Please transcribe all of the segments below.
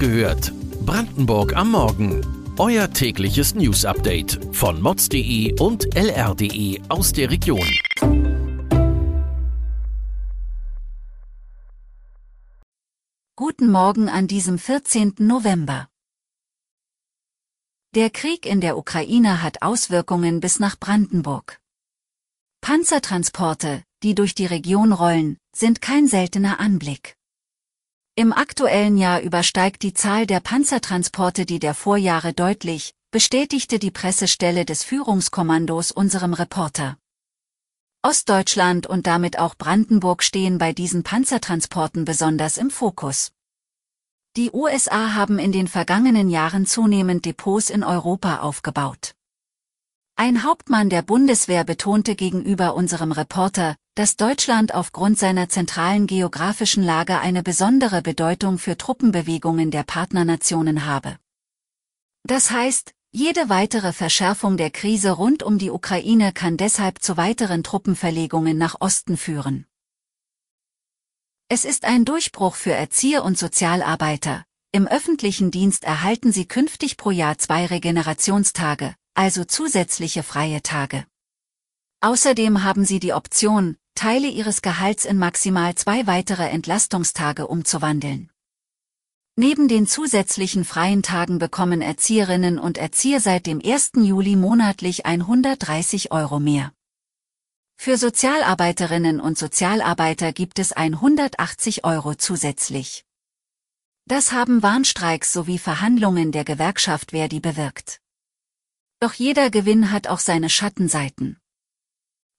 gehört. Brandenburg am Morgen. Euer tägliches News-Update von mods.de und lr.de aus der Region. Guten Morgen an diesem 14. November. Der Krieg in der Ukraine hat Auswirkungen bis nach Brandenburg. Panzertransporte, die durch die Region rollen, sind kein seltener Anblick. Im aktuellen Jahr übersteigt die Zahl der Panzertransporte die der Vorjahre deutlich, bestätigte die Pressestelle des Führungskommandos unserem Reporter. Ostdeutschland und damit auch Brandenburg stehen bei diesen Panzertransporten besonders im Fokus. Die USA haben in den vergangenen Jahren zunehmend Depots in Europa aufgebaut. Ein Hauptmann der Bundeswehr betonte gegenüber unserem Reporter, dass Deutschland aufgrund seiner zentralen geografischen Lage eine besondere Bedeutung für Truppenbewegungen der Partnernationen habe. Das heißt, jede weitere Verschärfung der Krise rund um die Ukraine kann deshalb zu weiteren Truppenverlegungen nach Osten führen. Es ist ein Durchbruch für Erzieher und Sozialarbeiter. Im öffentlichen Dienst erhalten sie künftig pro Jahr zwei Regenerationstage, also zusätzliche freie Tage. Außerdem haben sie die Option, Teile ihres Gehalts in maximal zwei weitere Entlastungstage umzuwandeln. Neben den zusätzlichen freien Tagen bekommen Erzieherinnen und Erzieher seit dem 1. Juli monatlich 130 Euro mehr. Für Sozialarbeiterinnen und Sozialarbeiter gibt es 180 Euro zusätzlich. Das haben Warnstreiks sowie Verhandlungen der Gewerkschaft Verdi bewirkt. Doch jeder Gewinn hat auch seine Schattenseiten.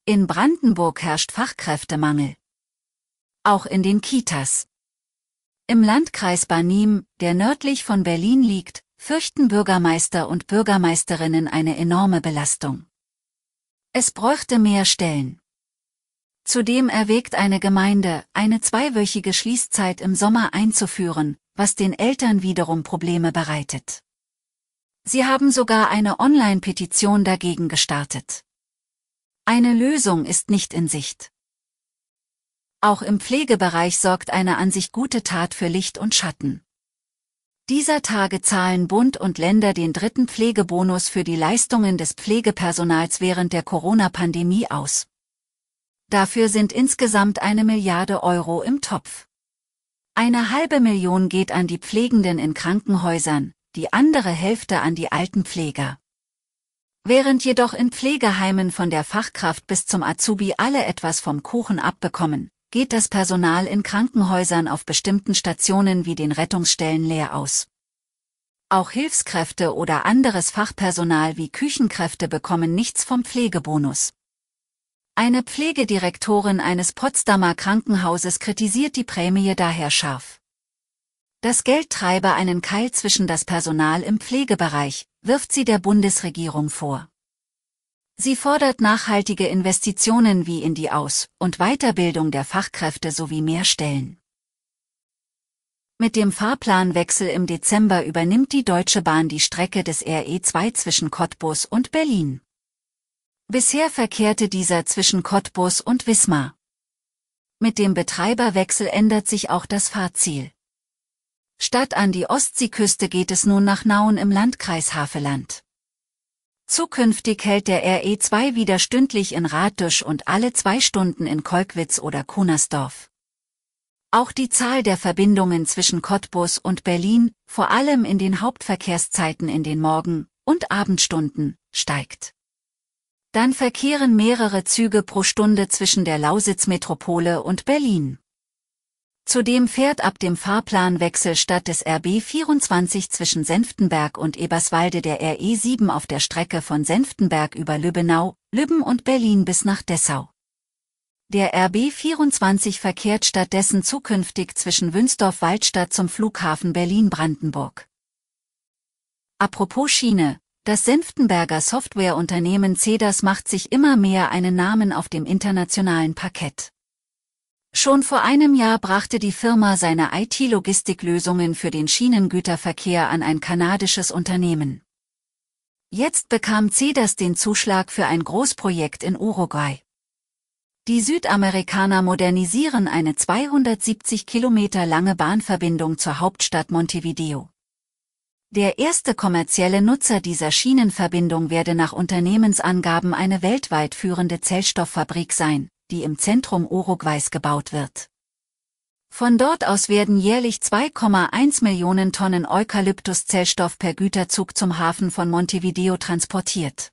In Brandenburg herrscht Fachkräftemangel. Auch in den Kitas. Im Landkreis Barnim, der nördlich von Berlin liegt, fürchten Bürgermeister und Bürgermeisterinnen eine enorme Belastung. Es bräuchte mehr Stellen. Zudem erwägt eine Gemeinde, eine zweiwöchige Schließzeit im Sommer einzuführen, was den Eltern wiederum Probleme bereitet. Sie haben sogar eine Online-Petition dagegen gestartet. Eine Lösung ist nicht in Sicht. Auch im Pflegebereich sorgt eine an sich gute Tat für Licht und Schatten. Dieser Tage zahlen Bund und Länder den dritten Pflegebonus für die Leistungen des Pflegepersonals während der Corona-Pandemie aus. Dafür sind insgesamt eine Milliarde Euro im Topf. Eine halbe Million geht an die Pflegenden in Krankenhäusern, die andere Hälfte an die Altenpfleger. Während jedoch in Pflegeheimen von der Fachkraft bis zum Azubi alle etwas vom Kuchen abbekommen, geht das Personal in Krankenhäusern auf bestimmten Stationen wie den Rettungsstellen leer aus. Auch Hilfskräfte oder anderes Fachpersonal wie Küchenkräfte bekommen nichts vom Pflegebonus. Eine Pflegedirektorin eines Potsdamer Krankenhauses kritisiert die Prämie daher scharf. Das Geld treibe einen Keil zwischen das Personal im Pflegebereich, wirft sie der Bundesregierung vor. Sie fordert nachhaltige Investitionen wie in die Aus- und Weiterbildung der Fachkräfte sowie mehr Stellen. Mit dem Fahrplanwechsel im Dezember übernimmt die Deutsche Bahn die Strecke des RE2 zwischen Cottbus und Berlin. Bisher verkehrte dieser zwischen Cottbus und Wismar. Mit dem Betreiberwechsel ändert sich auch das Fahrziel. Statt an die Ostseeküste geht es nun nach Nauen im Landkreis Haveland. Zukünftig hält der RE2 wieder stündlich in Raddusch und alle zwei Stunden in Kolkwitz oder Kunersdorf. Auch die Zahl der Verbindungen zwischen Cottbus und Berlin, vor allem in den Hauptverkehrszeiten in den Morgen- und Abendstunden, steigt. Dann verkehren mehrere Züge pro Stunde zwischen der Lausitz-Metropole und Berlin. Zudem fährt ab dem Fahrplanwechsel statt des RB 24 zwischen Senftenberg und Eberswalde der RE 7 auf der Strecke von Senftenberg über Lübbenau, Lübben und Berlin bis nach Dessau. Der RB 24 verkehrt stattdessen zukünftig zwischen Wünsdorf-Waldstadt zum Flughafen Berlin-Brandenburg. Apropos Schiene, das Senftenberger Softwareunternehmen CEDAS macht sich immer mehr einen Namen auf dem internationalen Parkett. Schon vor einem Jahr brachte die Firma seine IT-Logistiklösungen für den Schienengüterverkehr an ein kanadisches Unternehmen. Jetzt bekam CEDAS den Zuschlag für ein Großprojekt in Uruguay. Die Südamerikaner modernisieren eine 270 Kilometer lange Bahnverbindung zur Hauptstadt Montevideo. Der erste kommerzielle Nutzer dieser Schienenverbindung werde nach Unternehmensangaben eine weltweit führende Zellstofffabrik sein, die im Zentrum Uruguays gebaut wird. Von dort aus werden jährlich 2,1 Millionen Tonnen Eukalyptuszellstoff per Güterzug zum Hafen von Montevideo transportiert.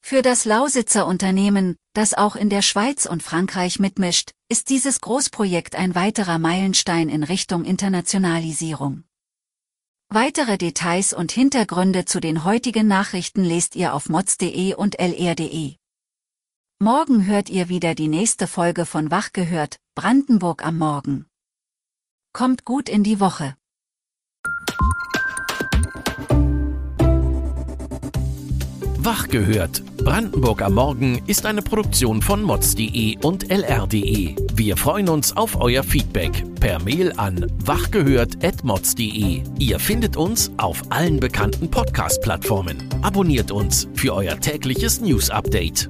Für das Lausitzer Unternehmen, das auch in der Schweiz und Frankreich mitmischt, ist dieses Großprojekt ein weiterer Meilenstein in Richtung Internationalisierung. Weitere Details und Hintergründe zu den heutigen Nachrichten lest ihr auf mods.de und lr.de. Morgen hört ihr wieder die nächste Folge von Wach gehört, Brandenburg am Morgen. Kommt gut in die Woche. Wach gehört. Brandenburg am Morgen ist eine Produktion von mods.de und lr.de. Wir freuen uns auf euer Feedback per Mail an wachgehört.mods.de. Ihr findet uns auf allen bekannten Podcast-Plattformen. Abonniert uns für euer tägliches News-Update.